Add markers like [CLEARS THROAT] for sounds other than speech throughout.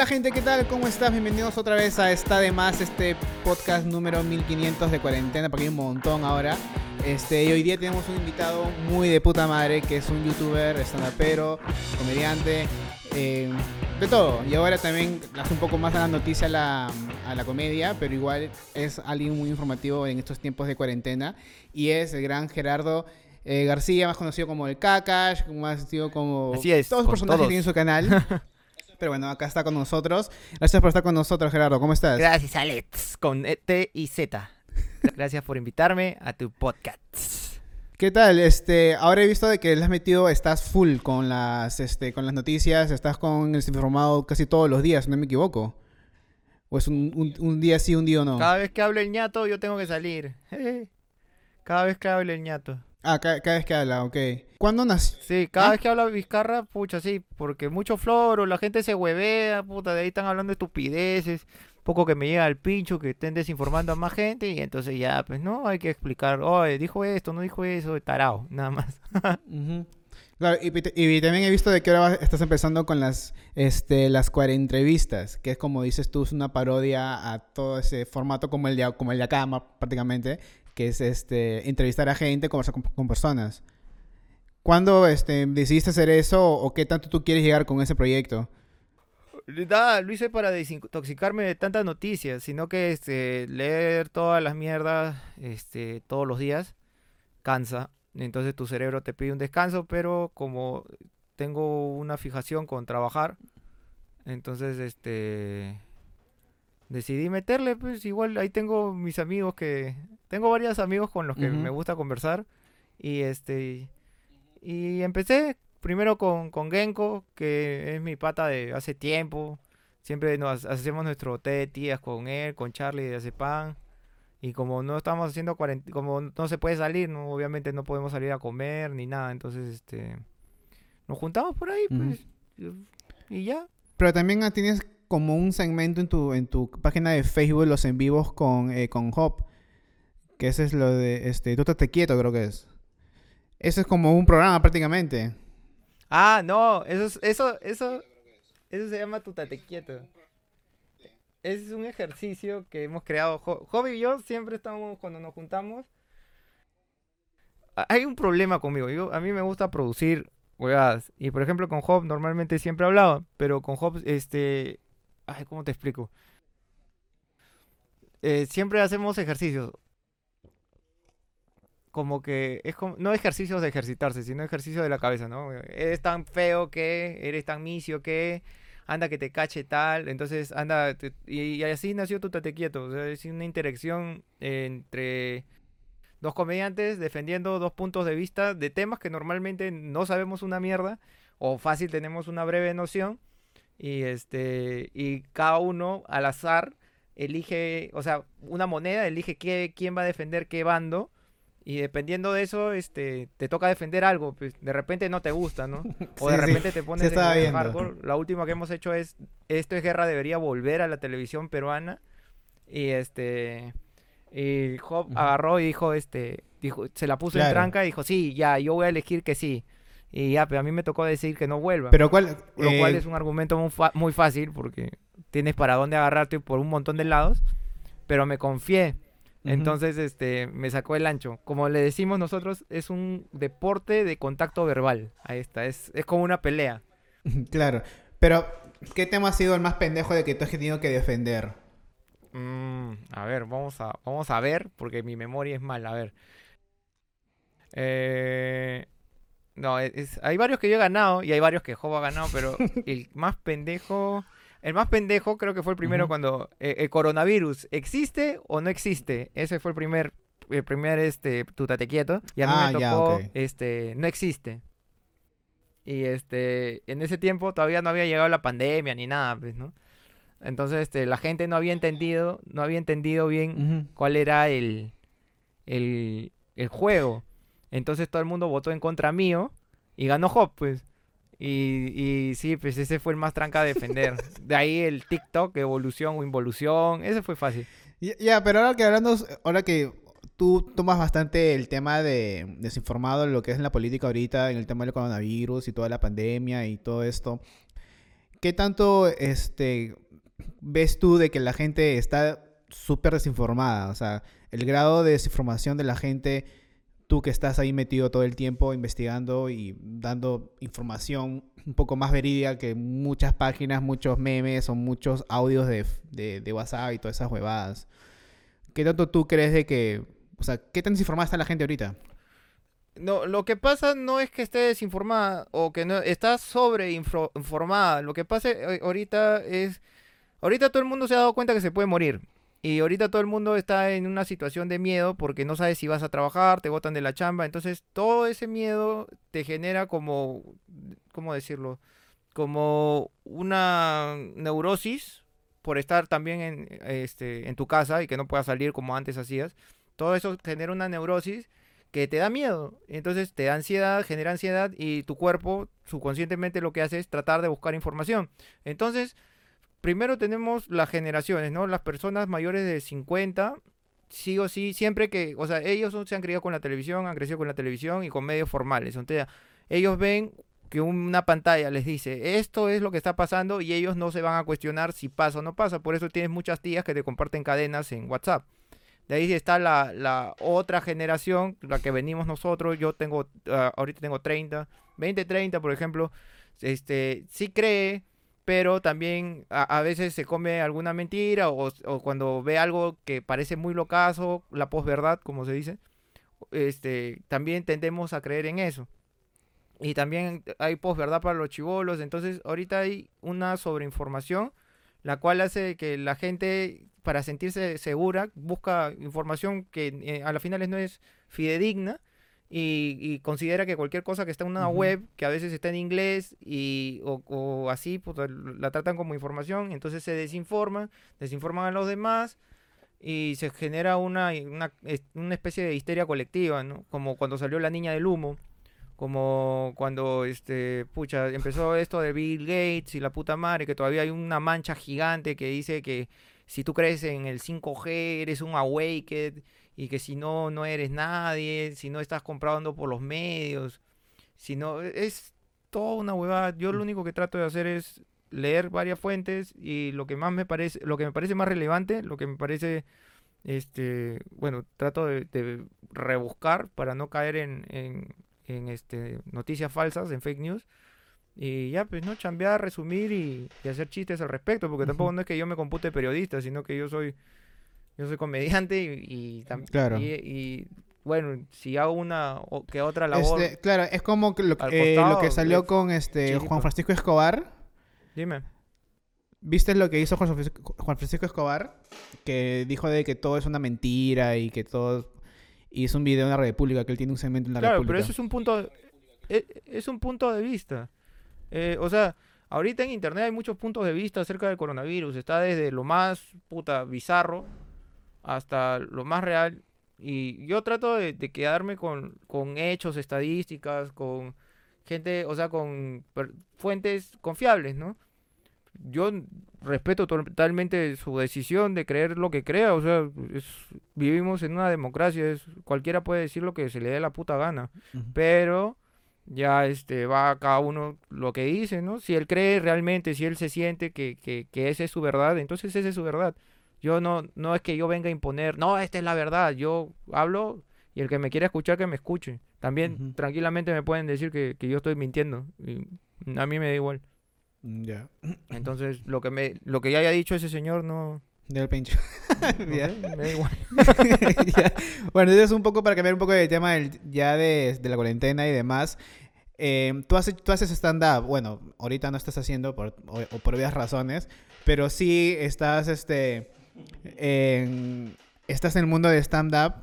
Hola gente, ¿qué tal? ¿Cómo estás? Bienvenidos otra vez a Está de Más, este podcast número 1500 de cuarentena, porque hay un montón ahora. Este, y hoy día tenemos un invitado muy de puta madre, que es un youtuber, stand-upero, comediante, eh, de todo. Y ahora también hace un poco más a la noticia a la, a la comedia, pero igual es alguien muy informativo en estos tiempos de cuarentena. Y es el gran Gerardo eh, García, más conocido como el Kakash, más conocido como Así es, todos los personajes todos. que tiene en su canal. [LAUGHS] Pero bueno, acá está con nosotros. Gracias por estar con nosotros, Gerardo. ¿Cómo estás? Gracias, Alex, con E, T y Z. Gracias por invitarme a tu podcast. ¿Qué tal? Este, ahora he visto de que le has metido, estás full con las, este, con las noticias, estás con el informado casi todos los días, no me equivoco. O es un, un- un día sí, un día no. Cada vez que hablo el ñato, yo tengo que salir. [LAUGHS] Cada vez que hablo el ñato. Ah, ca- cada, vez que habla, ok. ¿Cuándo nació? Sí, cada ¿Ah? vez que habla Vizcarra, pucha, sí, porque mucho floro, la gente se huevea, puta, de ahí están hablando de estupideces, poco que me llega al pincho, que estén desinformando a más gente, y entonces ya, pues no, hay que explicar, oye, dijo esto, no dijo eso, tarao, nada más. [LAUGHS] Ujú. Claro, y, y también he visto de que ahora estás empezando con las, este, las entrevistas, que es como dices tú, es una parodia a todo ese formato como el de, como el de acá, prácticamente, que es este, entrevistar a gente, conversar con, personas. ¿Cuándo este, decidiste hacer eso o, o qué tanto tú quieres llegar con ese proyecto? Nada, lo hice para desintoxicarme de tantas noticias, sino que este, leer todas las mierdas este, todos los días cansa. Entonces tu cerebro te pide un descanso, pero como tengo una fijación con trabajar, entonces este decidí meterle, pues igual ahí tengo mis amigos que tengo varios amigos con los que me gusta conversar y este y empecé primero con, con Genko, que es mi pata de hace tiempo. Siempre nos hacemos nuestro té de tías con él, con Charlie de hace pan. Y como no estamos haciendo cuarentena, como no se puede salir, no, obviamente no podemos salir a comer ni nada. Entonces, este, nos juntamos por ahí, pues, y ya. Pero también tienes como un segmento en tu, en tu página de Facebook, los en vivos con, eh, con Hop, que ese es lo de, este, tú te quieto creo que es. Eso es como un programa prácticamente. Ah, no, eso, es- eso, eso, eso se llama tu tate quieto. Es un ejercicio que hemos creado. Job y yo siempre estamos, cuando nos juntamos, hay un problema conmigo. A mí me gusta producir huevadas. Y por ejemplo, con Job normalmente siempre hablaba, pero con Job, este. Ay, ¿cómo te explico? Eh, siempre hacemos ejercicios. Como que es como, no ejercicios de ejercitarse, sino ejercicios de la cabeza, ¿no? Eres tan feo que, eres tan misio que, anda que te cache tal, entonces anda, y así nació tu tate quieto, o sea, es una interacción entre dos comediantes defendiendo dos puntos de vista de temas que normalmente no sabemos una mierda o fácil tenemos una breve noción y este y cada uno al azar elige, o sea, una moneda elige qué, quién va a defender qué bando y dependiendo de eso este te toca defender algo, pues de repente no te gusta, ¿no? [LAUGHS] O de Sí, sí. repente te pones en hardcore. La última que hemos hecho es esto es guerra debería volver a la televisión peruana y este y Job agarró y dijo este dijo se la puso en tranca y dijo sí ya yo voy a elegir que sí y ya pero a mí me tocó decir que no vuelva Pero cuál... lo cual eh, es un argumento muy, fácil porque tienes para dónde agarrarte por un montón de lados pero me confié entonces este me sacó el ancho como le decimos nosotros es un deporte de contacto verbal ahí está es, es como una pelea [LAUGHS] Claro. Pero, ¿qué tema ha sido el más pendejo de que tú has tenido que defender? Mm, a ver, vamos a, vamos a ver, porque mi memoria es mala. A ver. Eh, no, es- es- hay varios que yo he ganado y hay varios que Job ha ganado, pero [LAUGHS] el más pendejo. El más pendejo creo que fue el primero cuando eh, el coronavirus existe o no existe. Ese fue el primer, el primer este, tu tate quieto. Y a mí Ah, me ya, tocó, este, no existe. Y este, en ese tiempo todavía no había llegado la pandemia ni nada, pues, ¿no? Entonces, este, la gente no había entendido, no había entendido bien cuál era el, el, el juego. Entonces todo el mundo votó en contra mío y ganó Hop, pues. Y, y sí, pues ese fue el más tranca a defender. [LAUGHS] De ahí el TikTok, evolución o involución, ese fue fácil. Ya, ya, pero ahora que hablando, ahora que tú tomas bastante el tema de desinformado, lo que es en la política ahorita, en el tema del coronavirus y toda la pandemia y todo esto. ¿qué tanto este, ves tú de que la gente está súper desinformada? O sea, el grado de desinformación de la gente, tú que estás ahí metido todo el tiempo investigando y dando información un poco más verídica que muchas páginas, muchos memes o muchos audios de, de, WhatsApp y todas esas huevadas. ¿Qué tanto tú crees de que, o sea, qué tan desinformada está la gente ahorita? No, lo que pasa no es que esté desinformada o que no está sobreinformada. Lo que pasa eh, ahorita es ahorita todo el mundo se ha dado cuenta que se puede morir. Y ahorita todo el mundo está en una situación de miedo porque no sabes si vas a trabajar, te botan de la chamba. Entonces, todo ese miedo te genera como, ¿cómo decirlo? Como una neurosis por estar también en, este, en tu casa y que no puedas salir como antes hacías. Todo eso genera una neurosis que te da miedo. Entonces te da ansiedad, genera ansiedad y tu cuerpo subconscientemente lo que hace es tratar de buscar información. Entonces, primero tenemos las generaciones, ¿no? Las personas mayores de 50, sí o sí, siempre que, o sea, ellos se han criado con la televisión, han crecido con la televisión y con medios formales. Entonces, ellos ven que una pantalla les dice esto es lo que está pasando y ellos no se van a cuestionar si pasa o no pasa. Por eso tienes muchas tías que te comparten cadenas en WhatsApp. De ahí está la, otra generación, la que venimos nosotros. Yo tengo, ah, ahorita tengo 30, 20, 30, por ejemplo. Este, sí cree, pero también a, veces se come alguna mentira o, o, cuando ve algo que parece muy locazo, la posverdad, como se dice, este, también tendemos a creer en eso. Y también hay posverdad para los chivolos. Entonces, ahorita hay una sobreinformación, la cual hace que la gente para sentirse segura, busca información que eh, a la finales no es fidedigna y, considera que cualquier cosa que está en una web, que a veces está en inglés y, o, así, pues, la tratan como información, entonces se desinforman, desinforman a los demás y se genera una, una, una especie de histeria colectiva, ¿no? Como cuando salió la niña del humo como cuando este pucha empezó esto de Bill Gates y la puta madre que todavía hay una mancha gigante que dice que si tú crees en el 5G, eres un awaked, y que si no, no eres nadie, si no estás comprando por los medios, si no, es toda una huevada. Yo lo mm. único que trato de hacer es leer varias fuentes y lo que más me parece, lo que me parece más relevante, lo que me parece, este, bueno, trato de, rebuscar para no caer en, en, en este, noticias falsas, en fake news y ya, pues, ¿no? Chambear, resumir y, hacer chistes al respecto, porque tampoco no es que yo me compute periodista, sino que yo soy yo soy comediante y, también claro. y, bueno, si hago una o que otra labor. Este, claro, es como que lo, eh, lo que salió con este Juan Francisco Escobar. Dime. ¿Viste lo que hizo Juan Francisco Escobar? Que dijo de que todo es una mentira y que todo... Y es un video en la República, que él tiene un segmento en la República. Claro, pero eso es un punto... Es, es un punto de vista. Eh, o sea, ahorita en internet hay muchos puntos de vista acerca del coronavirus. Está desde lo más puta bizarro hasta lo más real. Y yo trato de, quedarme con, hechos, estadísticas, con gente, o sea, con fuentes confiables, ¿no? Yo respeto totalmente su decisión de creer lo que crea, o sea, vivimos en una democracia, es, cualquiera puede decir lo que se le dé la puta gana, pero ya este va cada uno lo que dice, ¿no? Si él cree realmente, si él se siente que, que, que esa es su verdad, entonces esa es su verdad. Yo no, no es que yo venga a imponer, no, esta es la verdad, yo hablo y el que me quiera escuchar, que me escuche. También tranquilamente me pueden decir que, que, yo estoy mintiendo y a mí me da igual. Mm, ya. [CLEARS THROAT] Entonces, lo que me lo que ya haya dicho ese señor no, del pincho. [LAUGHS] me da igual. [LAUGHS] Bueno, eso es un poco para cambiar un poco de tema ya de, de, la cuarentena y demás. Eh, tú, haces, tú haces stand-up, bueno, ahorita no estás haciendo por, o, por varias razones, pero sí estás, este, estás en el mundo de stand-up.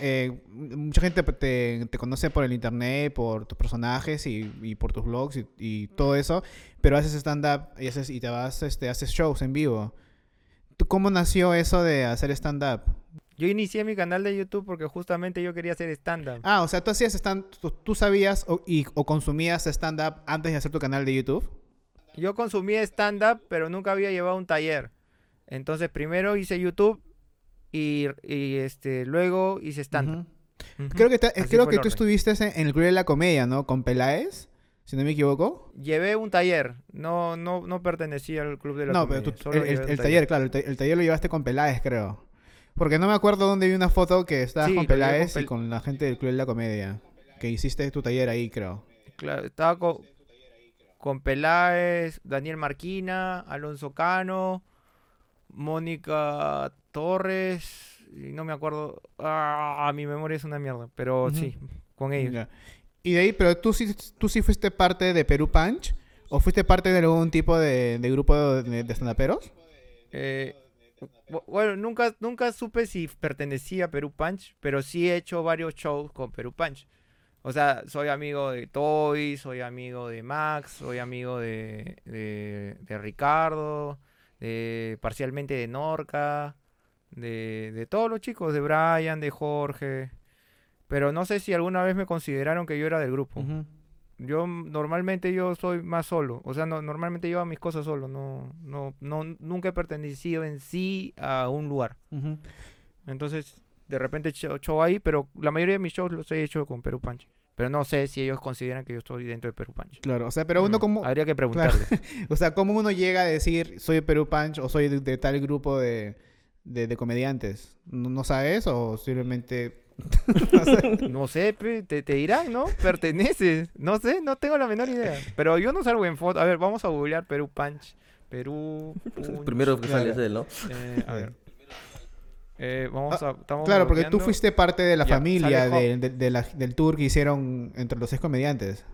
Eh, mucha gente te, te, conoce por el internet, por tus personajes y, y por tus blogs y, y, todo eso, pero haces stand-up y, haces, y te vas, este, haces shows en vivo. ¿Tú cómo nació eso de hacer stand-up? Yo inicié mi canal de YouTube porque justamente yo quería hacer stand-up. Ah, o sea, tú hacías stand tú, sabías o, y, o consumías stand-up antes de hacer tu canal de YouTube. Yo consumía stand-up, pero nunca había llevado un taller. Entonces, primero hice YouTube y, este, luego hice stand-up. Creo que, creo que tú estuviste en, el Club de la Comedia, ¿no? Con Peláez. si no me equivoco. Llevé un taller, no, no, no pertenecía al club de la No, pero comedia, tú- solo el, taller, claro, el, ta- el taller lo llevaste con Peláez, creo. Porque no me acuerdo dónde vi una foto que estabas Sí, con Peláez y con la gente del Club de la Comedia. Que hiciste tu taller ahí, creo. Claro, estaba con, con Peláez, Daniel Marquina, Alonso Cano, Mónica Torres, y no me acuerdo, ah, mi memoria es una mierda, pero sí, con ellos. Y de ahí, pero tú sí, tú sí fuiste parte de Perú Punch. ¿O fuiste parte de algún tipo de, de grupo de, de stand-uperos? Eh, bu- bueno, nunca, nunca supe si pertenecía a Perú Punch, pero sí he hecho varios shows con Perú Punch. O sea, soy amigo de Toy, soy amigo de Max, soy amigo de, de, de Ricardo, de parcialmente de Norca, de, de todos los chicos, de Brian, de Jorge. Pero no sé si alguna vez me consideraron que yo era del grupo. Yo normalmente yo soy más solo, o sea, no, normalmente yo hago mis cosas solo, no, no, no, nunca he pertenecido en sí a un lugar. Entonces, de repente show, show ahí, pero la mayoría de mis shows los he hecho con Perú Punch. Pero no sé si ellos consideran que yo estoy dentro de Perú Punch. Claro, o sea, pero uno Mm, como... Habría que [LAUGHS] preguntarle. [LAUGHS] O sea, ¿cómo uno llega a decir soy de Perú Punch o soy de, de tal grupo de, de, de comediantes? ¿No, no sabes o simplemente... [LAUGHS] no sé? No sé, te, te dirán, ¿no? Perteneces. No sé, no tengo la menor idea. Pero yo no salgo en foto. A ver, vamos a googlear Perú Punch. Perú Punch. Primero que sale Claro. es él, ¿no? Eh, a ver. Eh, vamos a. Estamos Claro, porque tú fuiste parte de la familia de- de- de la- del tour que hicieron entre los seis comediantes.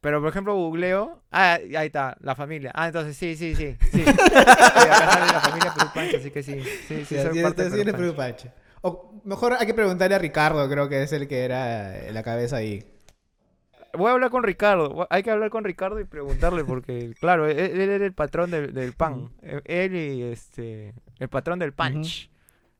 Pero por ejemplo, googleo. Ah, ahí está, la familia. Ah, entonces sí, sí, sí. sí. [LAUGHS] Sí, acá sale la familia Perú Punch, así que sí. Sí, sí, soy parte de Perú Punch. O mejor hay que preguntarle a Ricardo, creo que es el que era la cabeza ahí. Voy a hablar con Ricardo. Hay que hablar con Ricardo y preguntarle porque, [LAUGHS] claro, él, él era el patrón del, del pan. Eh, Él y este. El patrón del punch.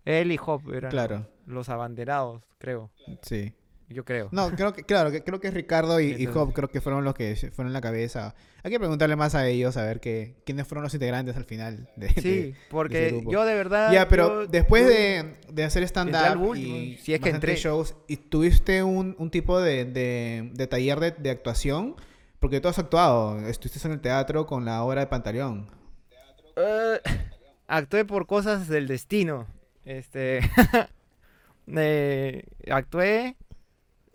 Él y Hop eran Claro, los abanderados, creo. sí. Yo creo. No, creo que, claro, que, creo que Ricardo y, y Job creo que fueron los que fueron la cabeza. Hay que preguntarle más a ellos a ver que, quiénes fueron los integrantes al final. de- Sí, de- porque grupo. yo de verdad. Ya, pero yo- después yo- de, de hacer stand-up y si es que entré. shows, ¿y tuviste un, un tipo de, taller de, de actuación? Porque tú has actuado, estuviste en el teatro con la obra de Pantaleón. Eh, actué por cosas del destino. Este. [LAUGHS] eh, actué.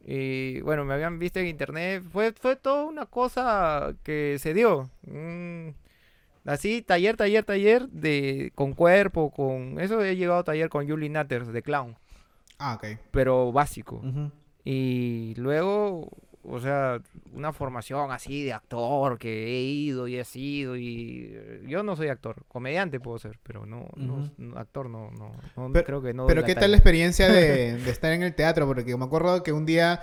Y bueno, me habían visto en internet. Fue, fue toda una cosa que se dio. Mm, así, taller, taller, taller. De, con cuerpo, con. Eso he llegado a taller con Julie Natters de clown. Ah, ok. Pero básico. Y luego, o sea, una formación así de actor que he ido y he sido y eh, yo no soy actor, comediante puedo ser, pero no, no- actor no, no, no Pero- creo que no. Pero ¿qué tal la experiencia de, [LAUGHS] de estar en el teatro? Porque me acuerdo que un día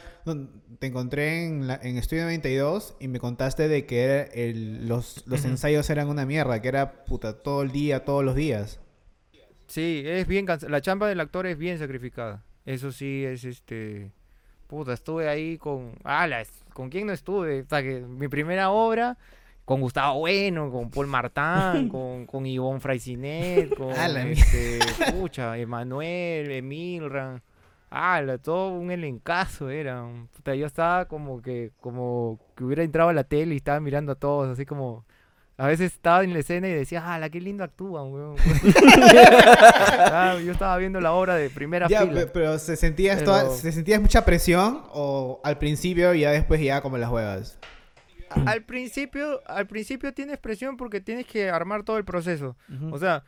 te encontré en, la- en Estudio 92 y me contaste de que era el- los, los ensayos eran una mierda, que era puta todo el día, todos los días. Sí, es bien la chamba del actor es bien sacrificada. Eso sí es este puta, estuve ahí con la- con quién no estuve, o sea, que mi primera obra con Gustavo Bueno, con Paul Martán, [LAUGHS] con, con Ivonne Fraisinet, [LAUGHS] con este, [LAUGHS] pucha, Emanuel, Emilran, ah, todo un elencazo era. Puta, yo estaba como que como que hubiera entrado a la tele y estaba mirando a todos, así como a veces estaba en la escena y decía, ah, la qué lindo actúan, weón. [LAUGHS] Ah, yo estaba viendo la obra de primera Ya, fila. pe- pero ¿se sentías, Pero- toda- ¿se sentías mucha presión o al principio y ya después ya como las juegas? Al principio, al principio tienes presión porque tienes que armar todo el proceso. O sea,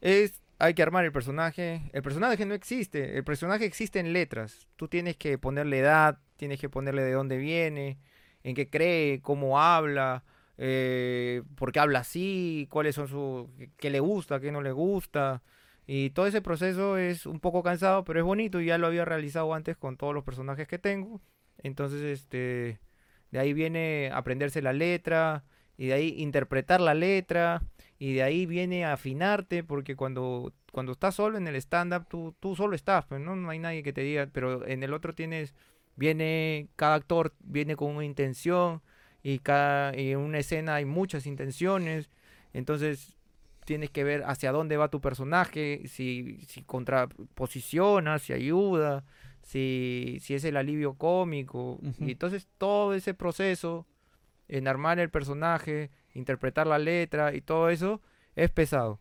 es hay que armar el personaje. El personaje no existe, el personaje existe en letras. Tú tienes que ponerle edad, tienes que ponerle de dónde viene, en qué cree, cómo habla, eh, por qué habla así, cuáles son su qué le gusta, qué no le gusta. Y todo ese proceso es un poco cansado, pero es bonito y ya lo había realizado antes con todos los personajes que tengo. Entonces, este de ahí viene aprenderse la letra y de ahí interpretar la letra y de ahí viene afinarte porque cuando cuando estás solo en el stand up tú tú solo estás, pues no no hay nadie que te diga, pero en el otro tienes viene cada actor viene con una intención y cada y en una escena hay muchas intenciones, entonces tienes que ver hacia dónde va tu personaje, si si contraposiciona, si ayuda, si, si es el alivio cómico. Ujú. Y entonces todo ese proceso en armar el personaje, interpretar la letra y todo eso es pesado.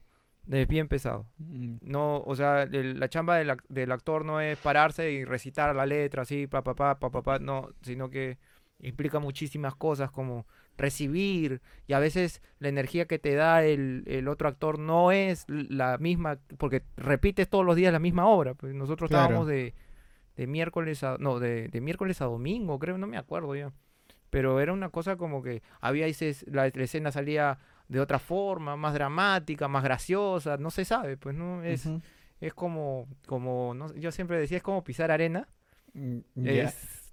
Es bien pesado. Mm, No, o sea, el- la chamba del, del actor no es pararse y recitar la letra así, pa, pa, pa, pa, pa, pa, no, sino que implica muchísimas cosas como recibir y a veces la energía que te da el, el otro actor no es la misma, porque repites todos los días la misma obra. Pues nosotros Claro. estábamos de, de miércoles a, no, de, de miércoles a domingo, creo, no me acuerdo ya. Pero era una cosa como que había veces la, la escena salía de otra forma, más dramática, más graciosa, no se sabe, pues no es es como, como no yo siempre decía, es como pisar arena. Mm. Es,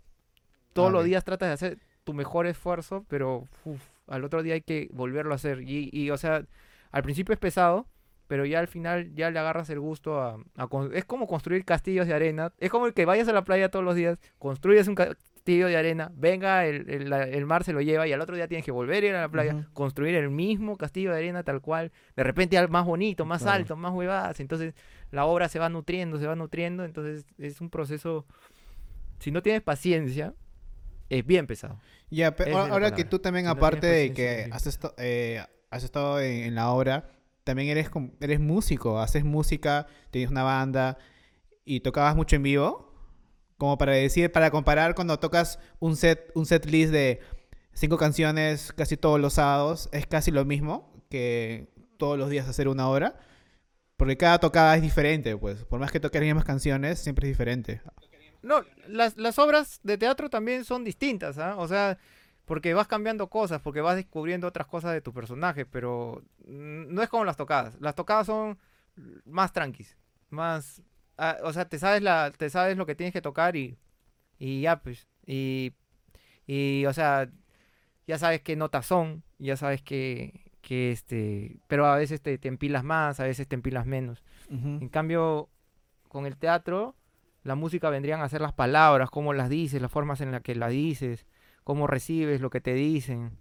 todos los Ok. días tratas de hacer tu mejor esfuerzo, pero uf, al otro día hay que volverlo a hacer. Y, y, o sea, al principio es pesado, pero ya al final ya le agarras el gusto a, a Es como construir castillos de arena. Es como el que vayas a la playa todos los días, construyes un castillo de arena, venga, el, el- el mar se lo lleva y al otro día tienes que volver a ir a la playa, Ujú. construir el mismo castillo de arena tal cual. De repente al más bonito, más Claro. alto, más huevadas. Entonces la obra se va nutriendo, se va nutriendo. Entonces es un proceso... Si no tienes paciencia, es bien pesado. Ya, pero la ahora que tú también, Si aparte de que has, esto- eh, has estado en, en la obra, también eres, eres músico, haces música, tienes una banda y tocabas mucho en vivo. Como para decir, para comparar cuando tocas un set, un set list de cinco canciones casi todos los sábados, es casi lo mismo que todos los días hacer una obra. Porque cada tocada es diferente, pues. Por más que toques las mismas canciones, siempre es diferente. No, las, las obras de teatro también son distintas, ¿ah? O sea, porque vas cambiando cosas, porque vas descubriendo otras cosas de tu personaje, pero no es como las tocadas. Las tocadas son más tranquis, más... ah, o sea, te sabes, la, te sabes lo que tienes que tocar y, y ya, pues. Y, y, o sea, ya sabes qué notas son, ya sabes que, que este... Pero a veces te, te empilas más, a veces te empilas menos. En cambio, con el teatro, la música vendrían a ser las palabras, cómo las dices, las formas en las que las dices, cómo recibes lo que te dicen.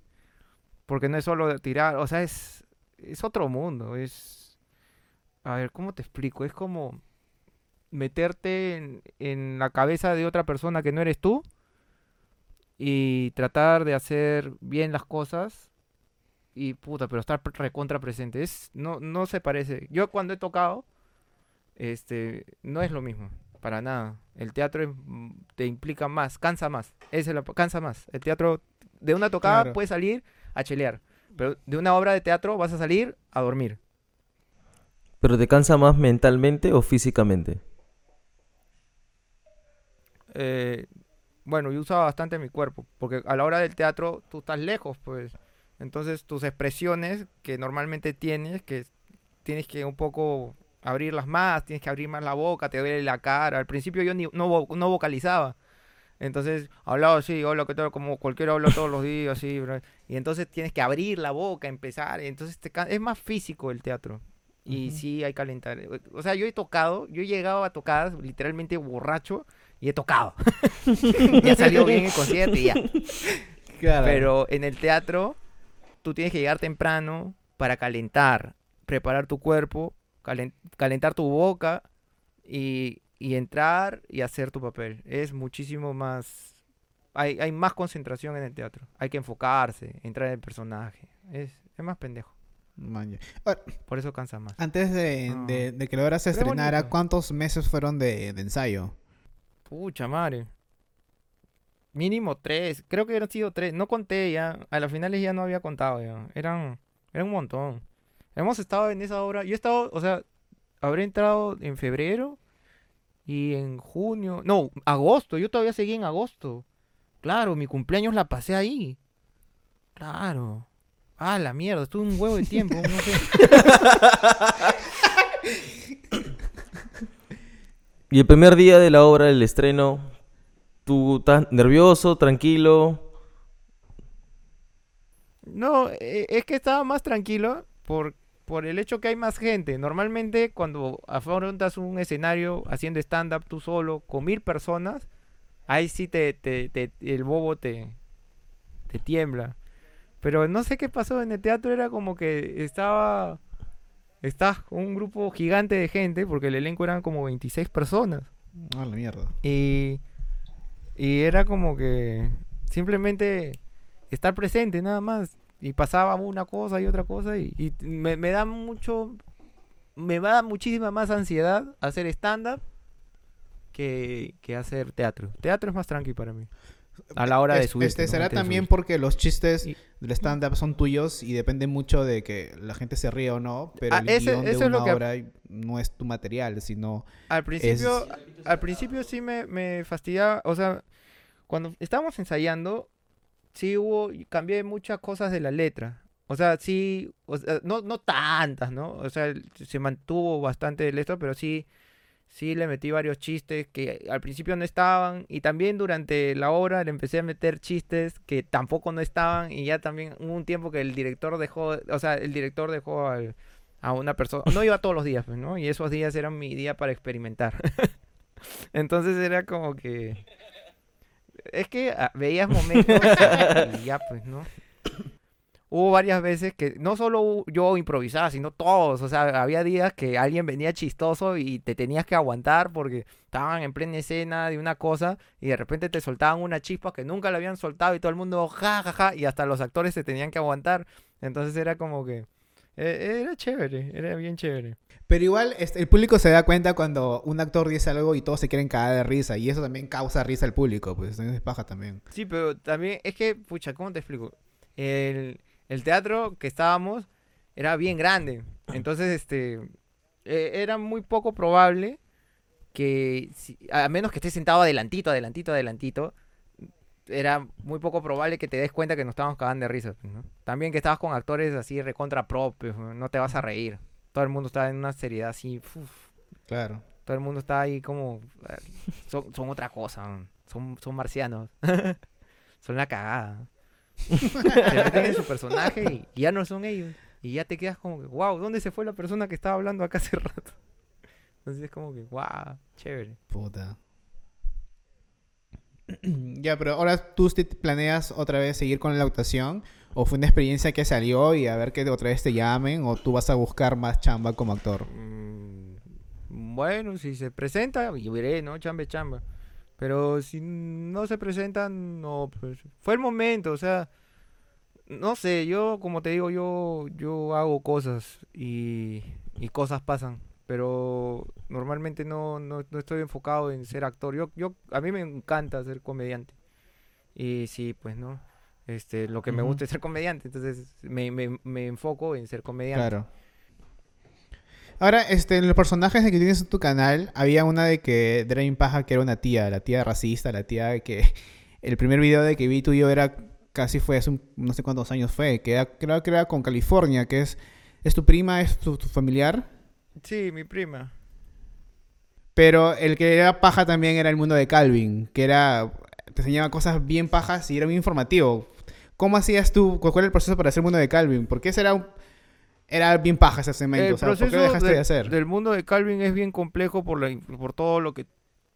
Porque no es solo tirar, o sea, es, es otro mundo. Es. A ver, ¿cómo te explico? Es como meterte en, en la cabeza de otra persona que no eres tú y tratar de hacer bien las cosas. Y puta, pero estar recontra presente. Es, no, no se parece. Yo cuando he tocado, este, no es lo mismo, para nada. El teatro mm, te implica más, cansa más. Es la, cansa más. El teatro, de una tocada Claro. puedes salir a chelear, pero de una obra de teatro vas a salir a dormir. ¿Pero te cansa más mentalmente o físicamente? Eh, bueno, yo usaba bastante mi cuerpo, porque a la hora del teatro tú estás lejos, pues. Entonces tus expresiones que normalmente tienes, que tienes que un poco abrirlas más, tienes que abrir más la boca, te duele la cara. Al principio yo ni, no, vo- no vocalizaba. Entonces hablaba así, hola, ¿qué tal? Como cualquiera habla todos los días, así, Y entonces tienes que abrir la boca, empezar. Entonces te es más físico el teatro. Y Ujú. sí hay calentar. O sea, yo he tocado, yo he llegado a tocadas literalmente borracho y he tocado. [LAUGHS] ya salió bien el concierto y ya. Claro. Pero en el teatro, tú tienes que llegar temprano para calentar, preparar tu cuerpo, calentar tu boca y, y entrar y hacer tu papel. Es muchísimo más... Hay, hay más concentración en el teatro. Hay que enfocarse, entrar en el personaje. Es, es más pendejo. Man, ya. Ahora, Por eso cansa más. Antes de, Ah. de- de que la obra se Pero estrenara, bonito. ¿cuántos meses fueron de, de ensayo? Pucha madre. Mínimo tres. Creo que han sido tres. No conté ya. A las finales ya no había contado ya. Eran, eran un montón. Hemos estado en esa obra. Yo he estado, o sea, habré entrado en febrero y en junio. No, agosto. Yo todavía seguí en agosto. Claro, mi cumpleaños la pasé ahí. Claro. Ah, la mierda. Estuve un huevo de tiempo. No sé. Y el primer día de la obra, el estreno, ¿tú estás nervioso, tranquilo? No, e- es que estaba más tranquilo por, por el hecho que hay más gente. Normalmente cuando afrontas un escenario haciendo stand-up tú solo con mil personas, ahí sí te, te- te- el bobo te, te tiembla. Pero no sé qué pasó en el teatro, era como que estaba, estás con un grupo gigante de gente, porque el elenco eran como 26 personas. Ah, la mierda. Y, y era como que simplemente estar presente nada más. Y pasaba una cosa y otra cosa y, y me, me da mucho, me da muchísima más ansiedad hacer stand-up que, que hacer teatro. Teatro es más tranqui para mí. A la hora de Es- subir. Este, será también porque los chistes Y- del stand-up son tuyos y depende mucho de que la gente se ríe o no, pero Ah, el ese- guion de eso es lo una que- no es tu material, sino... Al principio, al principio sí me, me fastidiaba, o sea, cuando estábamos ensayando, sí hubo, cambié muchas cosas de la letra. O sea, sí, o sea, no, no tantas, ¿no? O sea, se mantuvo bastante de letra, pero sí, sí le metí varios chistes que al principio no estaban y también durante la obra le empecé a meter chistes que tampoco no estaban y ya también hubo un tiempo que el director dejó, o sea, el director dejó al- a una persona, no iba todos los días, pues, ¿no? Y esos días eran mi día para experimentar. [LAUGHS] Entonces era como que es que ah, veías momentos y ya pues, ¿no? Hubo varias veces que no solo yo improvisaba, sino todos. O sea, había días que alguien venía chistoso y te tenías que aguantar porque estaban en plena escena de una cosa y de repente te soltaban una chispa que nunca la habían soltado y todo el mundo ja, ja, ja, y hasta los actores se tenían que aguantar. Entonces era como que... eh, Era chévere, era bien chévere. Pero igual este, el público se da cuenta cuando un actor dice algo y todos se quieren cagar de risa y eso también causa risa al público, pues es paja también. Sí, pero también es que, pucha, ¿cómo te explico? El, el teatro que estábamos era bien grande. Entonces, este, eh, era muy poco probable que, si- a menos que estés sentado adelantito, adelantito, adelantito, era muy poco probable que te des cuenta que nos estábamos cagando de risa. pues, ¿no? También que estabas con actores así recontra propios, no te vas a reír. Todo el mundo estaba en una seriedad así, uf, Claro. todo el mundo está ahí como eh, son, son otra cosa man. son son marcianos [LAUGHS] son la cagada se meten en su personaje y, y ya no son ellos y ya te quedas como que wow dónde se fue la persona que estaba hablando acá hace rato entonces es como que wow chévere Puta. [CLEARS THROAT] ya, pero ahora tú planeas otra vez seguir con la actuación o fue una experiencia que salió y a ver que otra vez te llamen o tú vas a buscar más chamba como actor. Mm, bueno si se presenta yo veré no chamba chamba. Pero si no se presenta no pues fue el momento o sea no sé yo como te digo yo yo hago cosas y, y cosas pasan pero normalmente no, no, no estoy enfocado en ser actor. Yo yo a mí me encanta ser comediante. Y sí pues no este lo que me gusta es ser comediante entonces me, me, me enfoco en ser comediante. Claro. Ahora, este, en los personajes que tienes en tu canal, había una de que Drain Paja que era una tía, la tía racista, la tía que [LAUGHS] el primer video de que vi tuyo era casi fue hace un- no sé cuántos años fue, que era- creo que era con California, que es es tu prima, es tu, tu familiar, sí mi prima pero el que era paja también era el mundo de Calvin, que era te enseñaba cosas bien pajas y era bien informativo. ¿Cómo hacías tú? ¿Cuál era el proceso para hacer el mundo de Calvin? Porque ese era un- era bien paja ese segmento, El o sea, ¿por qué lo dejaste de- de hacer? del mundo de Calvin es bien complejo por, la, por todo lo que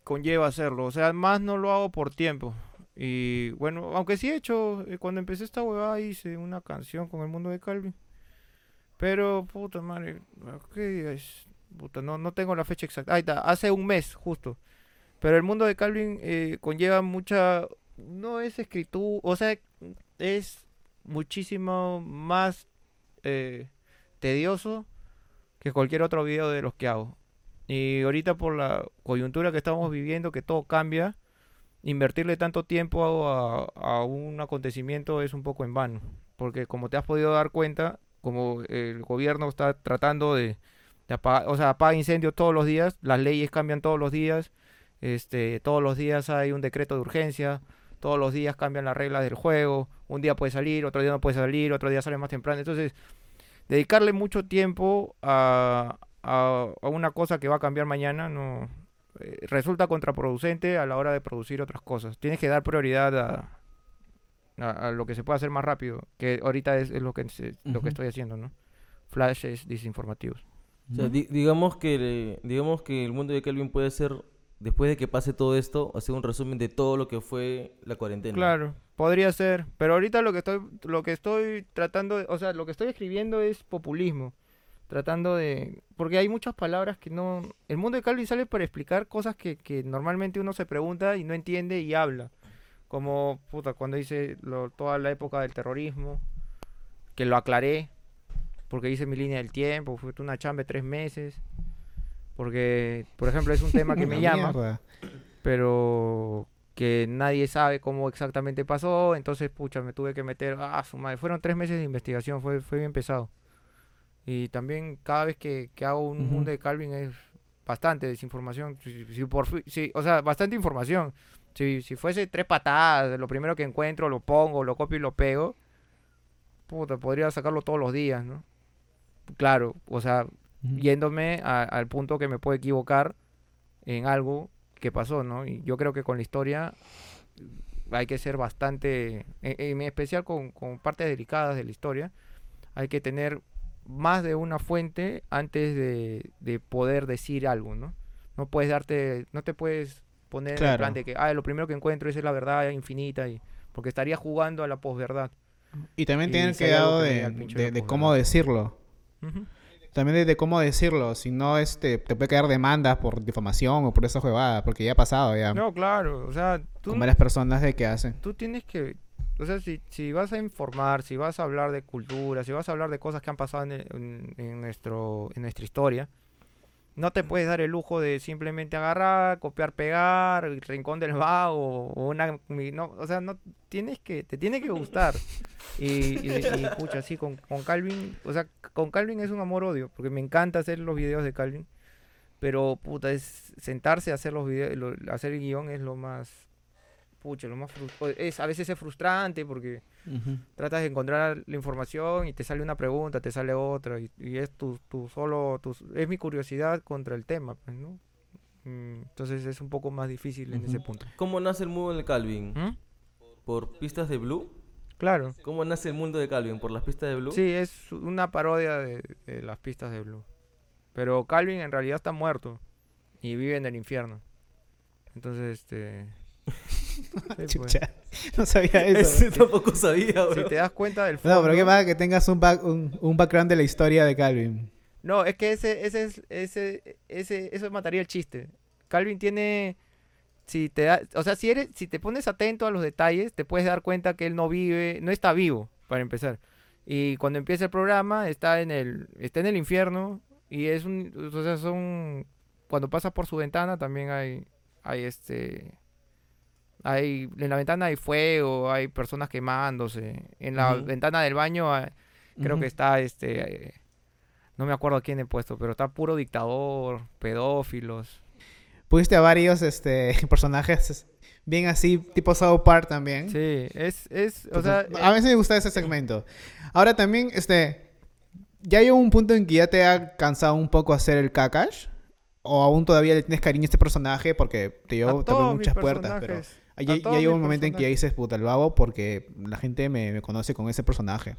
conlleva hacerlo. O sea, más no lo hago por tiempo. Y bueno, aunque sí he hecho, eh, cuando empecé esta huevada hice una canción con el mundo de Calvin. Pero, puta madre, ¿qué es? Puta, no, no tengo la fecha exacta. Ahí está, hace un mes justo. Pero el mundo de Calvin eh, conlleva mucha... No es escritura, o sea, es muchísimo más eh, tedioso que cualquier otro video de los que hago. Y ahorita por la coyuntura que estamos viviendo, que todo cambia, invertirle tanto tiempo a, a un acontecimiento es un poco en vano. Porque como te has podido dar cuenta, como el gobierno está tratando de, apagar, o sea, apaga incendios todos los días, las leyes cambian todos los días, este, todos los días hay un decreto de urgencia, todos los días cambian las reglas del juego, un día puede salir, otro día no puede salir, otro día sale más temprano. Entonces, dedicarle mucho tiempo a, a, a una cosa que va a cambiar mañana no eh, resulta contraproducente a la hora de producir otras cosas. Tienes que dar prioridad a, a, a lo que se puede hacer más rápido, que ahorita es, es lo, que, se- lo Ujú. que estoy haciendo, ¿no? Flashes desinformativos. O sea, di- digamos, que, digamos que el mundo de Kelvin puede ser, después de que pase todo esto, hacer un resumen de todo lo que fue la cuarentena. Claro, podría ser, pero ahorita lo que estoy lo que estoy tratando, de- o sea, lo que estoy escribiendo es populismo. tratando de... Porque hay muchas palabras que no... El mundo de Calvin sale para explicar cosas que, que normalmente uno se pregunta y no entiende y habla. Como, puta, cuando hice lo- toda la época del terrorismo, que lo aclaré, porque hice mi línea del tiempo, fue una chamba de tres meses. Porque, por ejemplo, es un tema que [LAUGHS] me llama mierda. pero que nadie sabe cómo exactamente pasó, entonces, pucha, me tuve que meter, ah, su madre, fueron tres meses de investigación, fue, fue bien pesado. Y también cada vez que, que hago un mundo de Calvin es bastante desinformación, si, si por si- o sea, bastante información. Si, si fuese tres patadas, lo primero que encuentro lo pongo, lo copio y lo pego, puta, podría sacarlo todos los días, ¿no? Claro, o sea, yéndome a- al punto que me puedo equivocar en algo que pasó, ¿no? Y yo creo que con la historia hay que ser bastante, en, en especial con, con partes delicadas de la historia, hay que tener más de una fuente antes de, de poder decir algo, ¿no? No puedes darte, no te puedes poner en el Claro. plan de que, ah, lo primero que encuentro es la verdad infinita, y, porque estaría jugando a la posverdad. Y también algo cuidado de, de- de cómo decirlo. Ujú. También de, de cómo decirlo. Si no, este, te puede caer demandas por difamación o por esa juegada. Porque ya ha pasado ya. No, claro, o sea, tú, Con varias personas de que hacen. tú tienes que, o sea, si, si vas a informar, si vas a hablar de cultura, si vas a hablar de cosas que han pasado en, en- en nuestro, en nuestra historia, no te puedes dar el lujo de simplemente agarrar, copiar, pegar, el rincón del vago o una, no, o sea, no tienes que, te tiene que gustar. [LAUGHS] Y, y, y, pucha, sí, con, con Calvin, o sea, con Calvin es un amor-odio, porque me encanta hacer los videos de Calvin, pero puta, es sentarse a hacer los videos, lo- hacer el guion es lo más, pucha, lo más es a veces es frustrante porque tratas de encontrar la información y te sale una pregunta, te sale otra y, y es tu, tu solo, tu, es mi curiosidad contra el tema, pues, ¿no? Mm, Entonces es un poco más difícil en ese punto. ¿Cómo nace el mundo del Calvin? ¿Mm? ¿Por pistas de Blue? Claro. ¿Cómo nace el mundo de Calvin? ¿Por las pistas de Blue? Sí, es una parodia de, de las pistas de Blue. Pero Calvin en realidad está muerto y vive en el infierno. Entonces, este... [LAUGHS] [LAUGHS] sí, pues. Chucha. No sabía [LAUGHS] eso. Ese tampoco sabía, Si te das cuenta del fondo... No, pero qué pasa que tengas un, back- un, un background de la historia de Calvin. No, es que ese, ese, es- ese, ese, eso mataría el chiste. Calvin tiene, si te da, o sea, si eres, si te pones atento a los detalles, te puedes dar cuenta que él no vive, no está vivo, para empezar. Y cuando empieza el programa, está en el, está en el infierno, y es un, o sea, son, cuando pasas por su ventana también hay, hay este, hay, en la ventana hay fuego, hay personas quemándose. En la ventana del baño hay- creo que está este, eh, no me acuerdo a quién he puesto, pero está puro dictador, pedófilos. Pusiste a varios este, [LAUGHS] personajes bien así, tipo South Park también. Sí, es, es, o sea, a veces me gusta ese segmento. Ahora también, este, ¿ya llegó un punto en que ya te ha cansado un poco hacer el Kakash? ¿O aún todavía le tienes cariño a este personaje? Porque te mis muchas puertas, pero ya, ya llegó un momento en que ya dices, puta, el babo, porque la gente me, me conoce con ese personaje.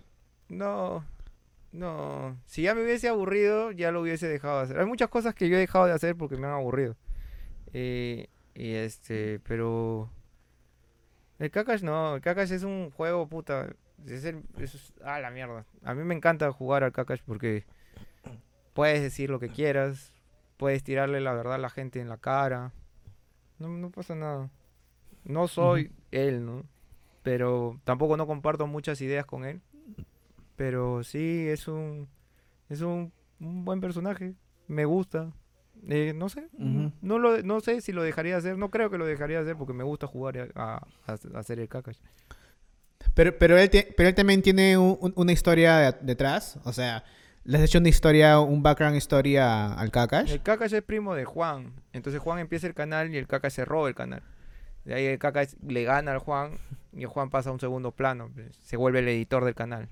No, no. Si ya me hubiese aburrido, ya lo hubiese dejado de hacer. Hay muchas cosas que yo he dejado de hacer porque me han aburrido. Eh, y este, pero... El Kakash no, el Kakash es un juego, puta. Es el, es, ah, la mierda. A mí me encanta jugar al Kakash porque puedes decir lo que quieras, puedes tirarle la verdad a la gente en la cara. No, no pasa nada. No soy él, ¿no? Pero tampoco no comparto muchas ideas con él. Pero sí, es un, es un, un buen personaje. Me gusta. Eh, no sé. No, lo, no sé si lo dejaría de hacer. No creo que lo dejaría de hacer porque me gusta jugar a, a- a hacer el Kakash. Pero, pero, él, pero él también tiene un- un- una historia de- detrás. O sea, le has hecho una historia, un background historia al Kakash. El Kakash es primo de Juan. Entonces Juan empieza el canal y el Kakash se roba el canal. De ahí el Kakash le gana al Juan y el Juan pasa a un segundo plano. Se vuelve el editor del canal.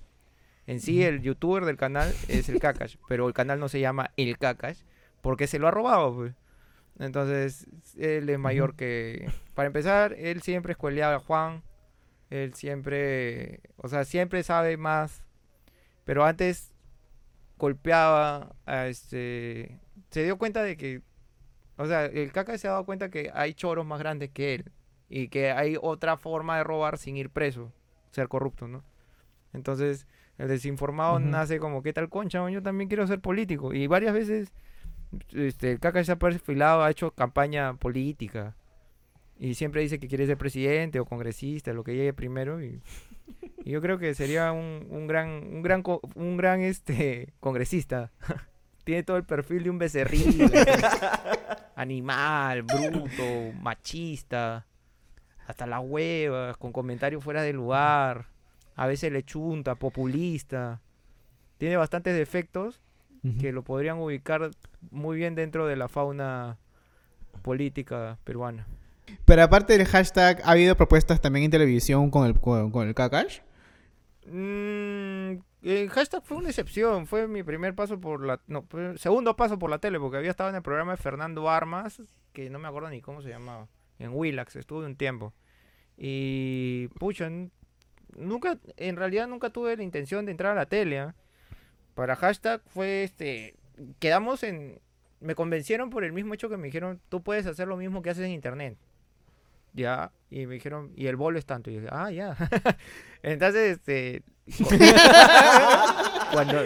En sí, el youtuber del canal es el Kakash, [LAUGHS] pero el canal no se llama el Kakash porque se lo ha robado. pues. Entonces, él es mayor que... Para empezar, él siempre escueleaba a Juan. Él siempre... O sea, siempre sabe más. Pero antes golpeaba a este... Se dio cuenta de que... O sea, el Kakash se ha dado cuenta que hay choros más grandes que él. Y que hay otra forma de robar sin ir preso. Ser corrupto, ¿no? Entonces, el desinformado nace como, ¿qué tal concha? Yo también quiero ser político. Y varias veces, este, el caca se ha perfilado, ha hecho campaña política. Y siempre dice que quiere ser presidente o congresista, lo que llegue primero. Y, y yo creo que sería un, un gran, un gran, un gran este, [LAUGHS] congresista. [LAUGHS] Tiene todo el perfil de un becerril. [LAUGHS] animal, bruto, machista. Hasta las huevas, con comentarios fuera de lugar. A veces le chunta, populista. Tiene bastantes defectos Ujú. que lo podrían ubicar muy bien dentro de la fauna política peruana. Pero aparte del hashtag, ¿ha habido propuestas también en televisión con el, con, con el Kakash? Mm, el hashtag fue una excepción, fue mi primer paso por la... No, segundo paso por la tele, porque había estado en el programa de Fernando Armas, que no me acuerdo ni cómo se llamaba, en Willax, estuve un tiempo. Y, pucha, nunca, en realidad nunca tuve la intención de entrar a la tele. ¿ah? Para hashtag fue este, quedamos en... Me convencieron por el mismo hecho que me dijeron, tú puedes hacer lo mismo que haces en internet. Ya, y me dijeron, y el bolo es tanto. Y yo dije, ah, ya. [LAUGHS] Entonces, este. cu- [LAUGHS] cuando.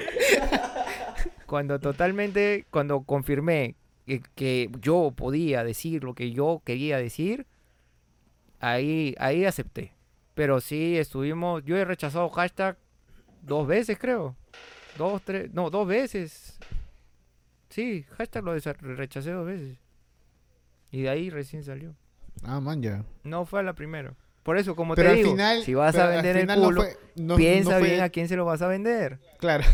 Cuando totalmente. Cuando confirmé que, que yo podía decir lo que yo quería decir, ahí, ahí acepté. Pero sí estuvimos. Yo he rechazado hashtag dos veces, creo. Dos, tres. No, dos veces. Sí, hashtag lo rechacé dos veces. Y de ahí recién salió. Ah, man, ya. No fue a la primera. Por eso, como Pero te digo, final. si vas a vender el no culo, fue- no- piensa no fue- bien a quién se lo vas a vender. Claro.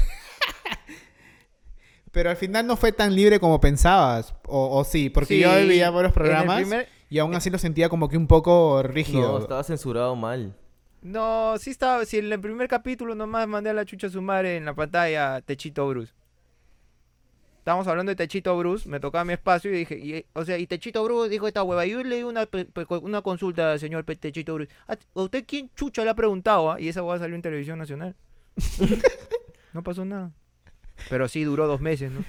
Pero al final no fue tan libre como pensabas. O, o sí, porque yo Sí, varios en el programas primer- y aún así lo sentía como que un poco rígido. No, estaba censurado mal. No, sí estaba. Si en el primer capítulo nomás mandé a la chucha a su madre en la pantalla Techito Bruce. Estábamos hablando de Techito Bruce, me tocaba mi espacio y dije, y, o sea, y Techito Bruce dijo esta hueva. Y yo le di una, una consulta al señor Techito Bruce. ¿A a usted quién chucha le ha preguntado? ah? Y esa hueva salió en televisión nacional. [LAUGHS] no pasó nada. Pero sí duró dos meses, ¿no?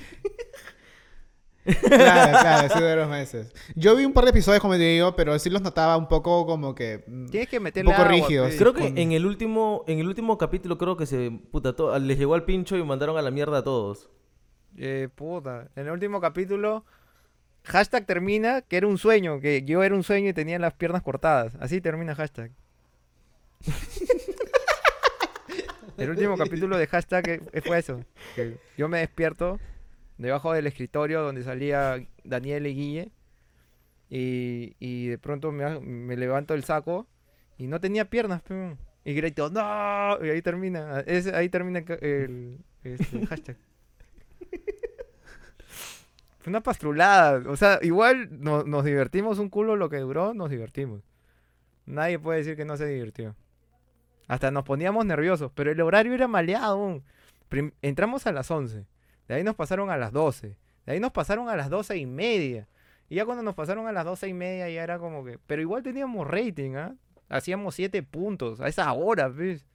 Claro, claro, sí, de los meses. Yo vi un par de episodios, como te digo, pero sí los notaba un poco como que. mm, Tienes que meterle poco agua, rígidos. pe. Creo que con- en el último en el último capítulo creo que se puta to- les llegó al pincho y mandaron a la mierda a todos. Eh, puta. En el último capítulo, hashtag termina que era un sueño, que yo era un sueño y tenía las piernas cortadas. Así termina hashtag. [LAUGHS] el último [LAUGHS] capítulo de hashtag eh, fue eso. Que yo me despierto debajo del escritorio donde salía Daniel y Guille. Y, y de pronto me, me levanto el saco y no tenía piernas. pe. Y grito, ¡No! Y ahí termina. Es, ahí termina el, este, hashtag. [LAUGHS] Fue una pastrulada. O sea, igual no- nos divertimos un culo lo que duró, nos divertimos. Nadie puede decir que no se divirtió. Hasta nos poníamos nerviosos, pero el horario era maleado. aún. Prim- entramos a las 11. De ahí nos pasaron a las 12. De ahí nos pasaron a las 12 y media. Y ya cuando nos pasaron a las 12 y media ya era como que... Pero igual teníamos rating, ¿ah? Hacíamos 7 puntos a esa hora, ¿ves?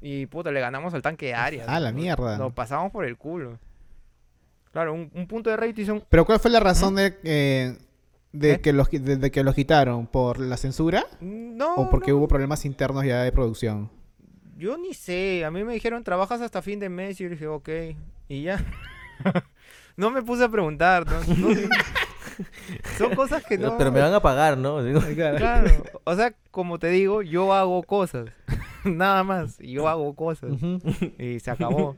Y puta, le ganamos al tanque de área. Ah, la mierda. Nos pasamos por el culo. Claro, un, un punto de rating son... Pero ¿cuál fue la razón de, eh, de, ¿Qué? que los, de, de que los quitaron? ¿Por la censura? No, ¿O porque no, hubo problemas internos ya de producción? Yo ni sé. A mí me dijeron, trabajas hasta fin de mes. Y yo dije, ok. Y ya. [LAUGHS] no me puse a preguntar. ¿no? No- [LAUGHS] Son cosas que no... Pero me van a pagar, ¿no? Digo, Claro. O sea, como te digo, yo hago cosas. [LAUGHS] Nada más. Yo hago cosas. Y se acabó.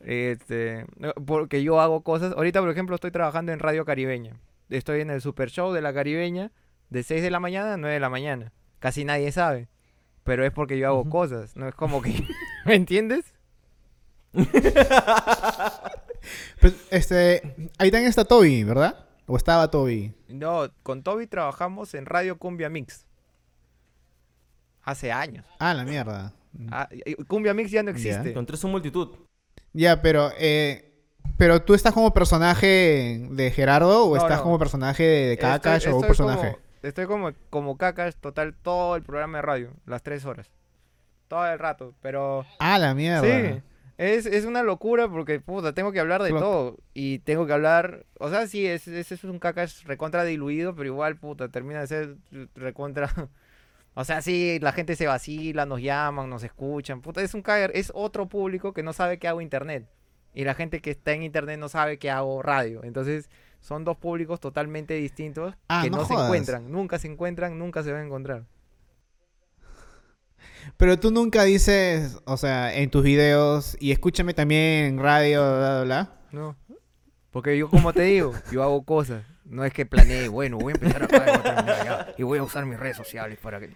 Este, porque yo hago cosas. Ahorita, por ejemplo, estoy trabajando en Radio Caribeña. Estoy en el Super Show de la Caribeña de 6 de la mañana a 9 de la mañana. Casi nadie sabe. Pero es porque yo hago cosas. No es como que. [LAUGHS] ¿Me entiendes? Pues, este, ahí también está Toby, ¿verdad? ¿O estaba Toby? No, con Toby trabajamos en Radio Cumbia Mix. Hace años. Ah, la mierda. Ah, Cumbia Mix ya no existe. Con tres en multitud. Ya, pero, eh, pero tú estás como personaje de Gerardo o No, estás no. como personaje de, de Estoy- Kakash o un personaje. Como, estoy como, como Kakash total todo el programa de radio, las tres horas. Todo el rato, pero... Ah, la mierda. Sí, es, es una locura porque, puta, tengo que hablar de todo. Y tengo que hablar... O sea, sí, es, es, es un Kakash recontra diluido, pero igual, puta, termina de ser recontra [LAUGHS] O sea, sí, la gente se vacila, nos llaman, nos escuchan. Puta, es un caer, es otro público que no sabe que hago internet. Y la gente que está en internet no sabe que hago radio. Entonces, son dos públicos totalmente distintos Ah, que no no, se encuentran. Nunca se encuentran, nunca se van a encontrar. [LAUGHS] Pero tú nunca dices, o sea, en tus videos, y escúchame también en radio, bla, bla, bla. No. Porque yo, como te digo, yo hago cosas. No es que planee, bueno, voy a empezar acá y voy a allá, y voy a usar mis redes sociales para que...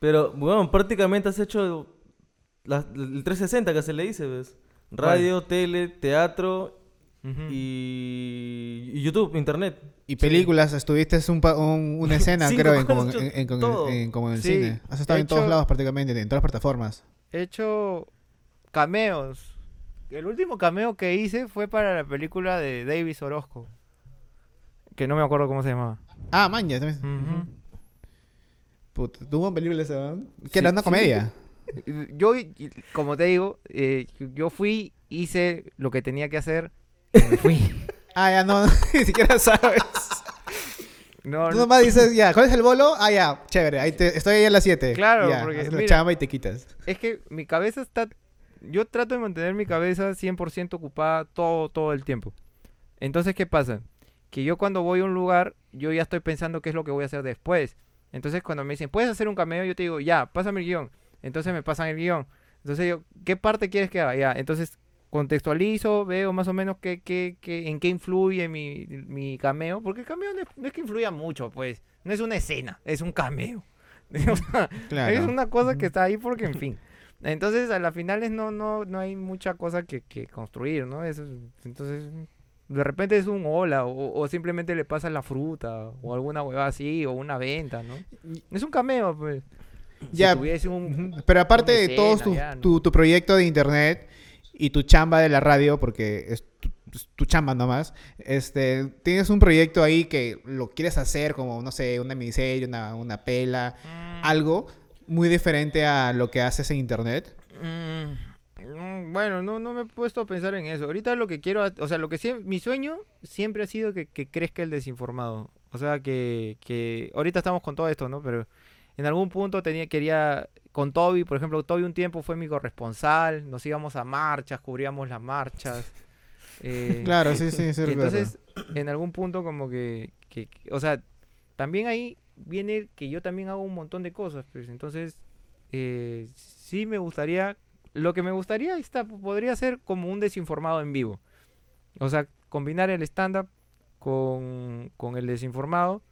Pero, bueno, prácticamente has hecho la- el 360 que se le dice, ¿ves? Radio, tele, teatro y, y YouTube, internet. Y películas, estuviste un pa- un- una [LAUGHS] escena, creo, [LAUGHS] en, como, en, en- en- en- como en el Sí, cine. Has estado en todos lados prácticamente, en todas las plataformas. He hecho cameos. El último cameo que hice fue para la película de Davis Orozco. Que no me acuerdo cómo se llamaba. Ah, man, ya también. Ujú. Puta, tuvo. Que Sí, era una comedia. Yo, como te digo, eh, yo fui, hice lo que tenía que hacer y me fui. [LAUGHS] Ah, ya no, [LAUGHS] ni siquiera sabes. No, Tú nomás dices, ya, ¿cuál es el bolo? Ah, ya, chévere, ahí te, estoy ahí a las 7. Claro, ya, porque, haces la mira. chamba y te quitas. Es que mi cabeza está... Yo trato de mantener mi cabeza 100% ocupada todo, todo el tiempo. Entonces, ¿qué pasa? Que yo cuando voy a un lugar, yo ya estoy pensando qué es lo que voy a hacer después. Entonces, cuando me dicen, ¿puedes hacer un cameo? Yo te digo, ya, pásame el guion. Entonces me pasan el guion. Entonces yo, ¿qué parte quieres que haga? Ya, entonces contextualizo, veo más o menos qué, qué, qué- en qué influye mi, mi cameo. Porque el cameo no es, no es que influya mucho, pues. No es una escena, es un cameo. [LAUGHS] O sea, Claro. es una cosa que está ahí porque, en fin. Entonces, a las finales no, no, no hay mucha cosa que, que construir, ¿no? Eso, es- entonces, de repente es un hola o, o simplemente le pasa la fruta o alguna huevada así o una venta, ¿no? Es un cameo, pues. Ya, Si un... Pero aparte de todo escena, tu, ya, ¿no? tu, tu proyecto de internet y tu chamba de la radio, porque es tu, tu chamba nomás, este, tienes un proyecto ahí que lo quieres hacer como, no sé, una miniserie, una, una pela, Mm, algo muy diferente a lo que haces en internet. mm, mm, Bueno, no, no me he puesto a pensar en eso. Ahorita lo que quiero, o sea, lo que mi sueño siempre ha sido que, que crezca el desinformado. O sea, que, que ahorita estamos con todo esto, ¿no? Pero en algún punto tenía, quería, con Toby, por ejemplo, Toby un tiempo fue mi corresponsal, nos íbamos a marchas, cubríamos las marchas. [LAUGHS] eh, Claro, sí, sí, sí. [LAUGHS] entonces, en algún punto como que- o sea, también ahí viene que yo también hago un montón de cosas, pues entonces, eh, sí me gustaría, lo que me gustaría está, podría ser como un desinformado en vivo. O sea, combinar el stand-up con, con el desinformado,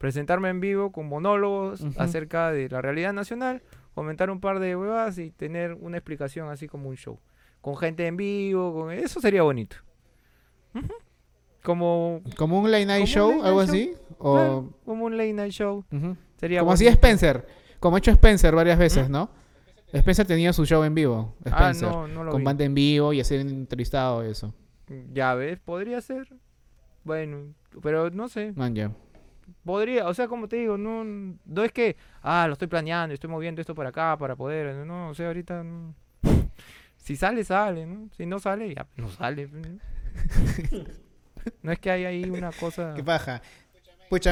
presentarme en vivo con monólogos acerca de la realidad nacional, comentar un par de huevas y tener una explicación así como un show. Con gente en vivo, con... eso sería bonito. Como, ¿Como un late night show, late algo night así? O... claro, como un late night show. Sería Como hacía bonito. Spencer, como ha hecho Spencer varias veces, ¿no? Spencer tenía su show en vivo. Ah, Spencer, no, no lo con vi. banda en vivo y hacer entrevistado y eso. Ya ves, podría ser. Bueno, pero no sé. Man, ya. Podría, o sea, como te digo, no, no es que, ah, lo estoy planeando, estoy moviendo esto para acá para poder, no, o sea, ahorita no. Si sale, sale, ¿no? Si no sale, ya no sale. pues, ¿no? [LAUGHS] No es que hay ahí una cosa. Qué paja.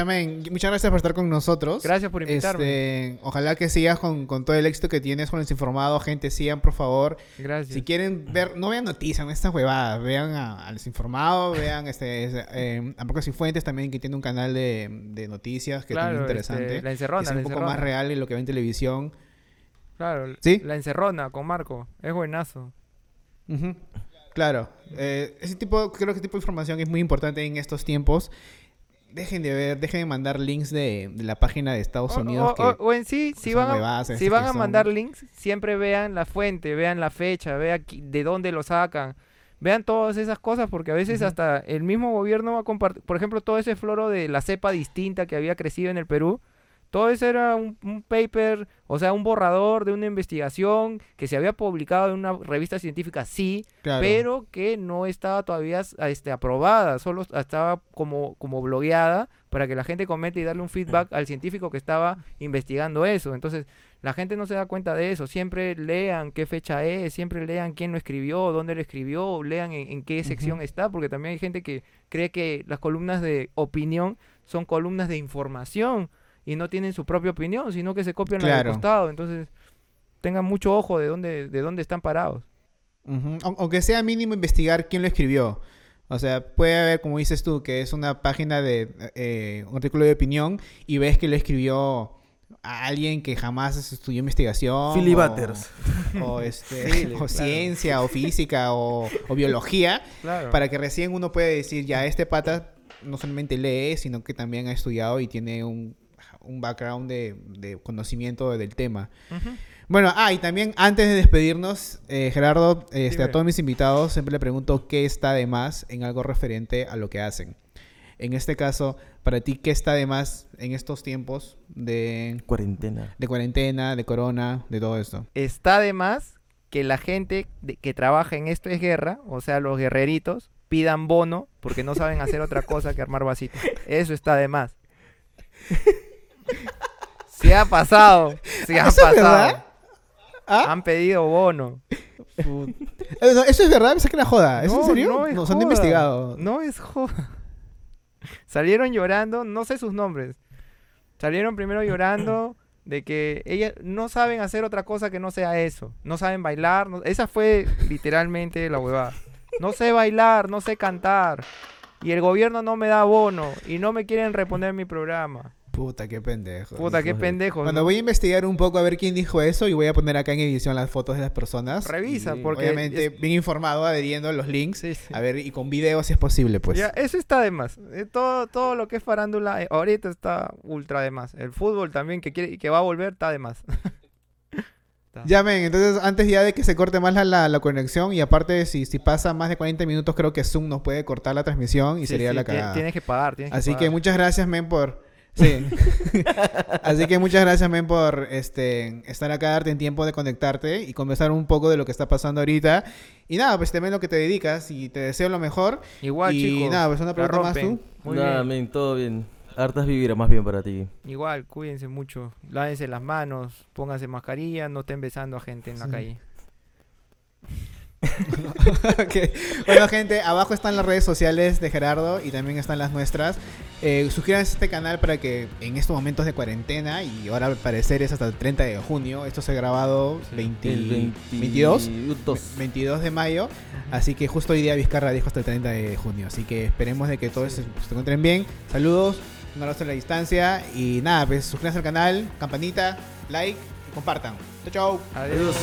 Men, muchas gracias por estar con nosotros. Gracias por invitarme. Este, ojalá que sigas con, con todo el éxito que tienes con el informado. Gente, sigan, por favor. Gracias. Si quieren ver, no vean noticias, no estas huevadas. Vean a, a Desinformado, vean este, ese, eh, a Marcos Cifuentes también, que tiene un canal de, de noticias que claro, es este, interesante. la encerrona, es la un poco encerrona. más real de lo que ve en televisión. Claro, ¿Sí? la encerrona con Marco, es buenazo. Claro, eh, ese tipo, creo que ese tipo de información es muy importante en estos tiempos. Dejen de ver, dejen de mandar links de, de la página de Estados O, Unidos. o- que o- o en sí, si van a, si van son- mandar links, siempre vean la fuente, vean la fecha, vean de dónde lo sacan. Vean todas esas cosas porque a veces hasta el mismo gobierno va a compartir, por ejemplo, todo ese floro de la cepa distinta que había crecido en el Perú, todo eso era un, un paper, o sea, un borrador de una investigación que se había publicado en una revista científica, sí, Claro. pero que no estaba todavía este, aprobada, solo estaba como, como blogueada para que la gente comente y darle un feedback al científico que estaba investigando eso. Entonces, la gente no se da cuenta de eso. Siempre lean qué fecha es, siempre lean quién lo escribió, dónde lo escribió, lean en, en qué sección está, porque también hay gente que cree que las columnas de opinión son columnas de información. Y no tienen su propia opinión, sino que se copian la Claro. del costado. Entonces, tengan mucho ojo de dónde, de dónde están parados. Aunque sea mínimo investigar quién lo escribió. O sea, puede haber, como dices tú, que es una página de eh, un artículo de opinión y ves que lo escribió a alguien que jamás estudió investigación. Philly o- Butters. [LAUGHS] O, este, [LAUGHS] Philly, o claro. ciencia, o física, o, o biología. Claro. Para que recién uno puede decir, ya, este pata no solamente lee, sino que también ha estudiado y tiene un, un background de, de conocimiento del tema. Bueno, ah, y también antes de despedirnos, eh, Gerardo, este, a todos mis invitados siempre le pregunto qué está de más en algo referente a lo que hacen. En este caso, para ti, ¿qué está de más en estos tiempos de, Cuarentena. de cuarentena, de corona, de todo esto? Está de más que la gente de- que trabaja en esto es guerra, o sea, los guerreritos, pidan bono porque no saben hacer otra cosa que armar vasitos. Eso está de más. Se ha pasado. Se ha ¿Eso es pasado. verdad? ¿Ah? Han pedido bono. Eh, no, ¿Eso es verdad? Pensé que era joda. ¿Es en No, serio? no es Nos han joda. investigado. No es joda. Salieron llorando, no sé sus nombres. Salieron primero llorando de que ellas no saben hacer otra cosa que no sea eso. No saben bailar. no- Esa fue literalmente la huevada. No sé bailar, no sé cantar. Y el gobierno no me da bono. Y no me quieren reponer mi programa. Puta, qué pendejo. Puta, qué pendejos. Bueno, ¿no? voy a investigar un poco a ver quién dijo eso y voy a poner acá en edición las fotos de las personas. Revisa, porque... Obviamente, es- bien informado, adheriendo a los links. sí, sí. A ver, y con video si es posible, pues. Ya, eso está de más. Eh, todo, todo lo que es farándula eh, ahorita está ultra de más. El fútbol también que quiere que va a volver está de más. [LAUGHS] Ya ven, entonces antes ya de que se corte más la, la, la conexión y aparte si, si pasa más de 40 minutos creo que Zoom nos puede cortar la transmisión y Sí, sería sí, la cagada. Tienes que pagar, tienes Así que pagar. muchas gracias, men, por... Sí. [LAUGHS] Así que muchas gracias, men, por este, estar acá, darte en tiempo de conectarte y conversar un poco de lo que está pasando ahorita. Y nada, pues también lo que te dedicas y te deseo lo mejor. Igual, y chicos. nada, pues una la pregunta más tú. Muy Nada, bien. men, todo bien. Hartas vivir más bien para ti. Igual, cuídense mucho. Lávense las manos, pónganse mascarilla, no estén besando a gente en la Sí. calle. [LAUGHS] Ok. Bueno, gente, abajo están las redes sociales de Gerardo y también están las nuestras. Eh, suscríbanse a este canal para que en estos momentos de cuarentena, y ahora al parecer es hasta el 30 de junio, esto se ha grabado Sí. 20 El 22, 22. 22 de mayo, así que justo hoy día Vizcarra dijo hasta el 30 de junio, así que esperemos de que todos se, se encuentren bien. Saludos, un abrazo a la distancia y nada, pues suscríbanse al canal, campanita, like y compartan. Chao, chao. Adiós.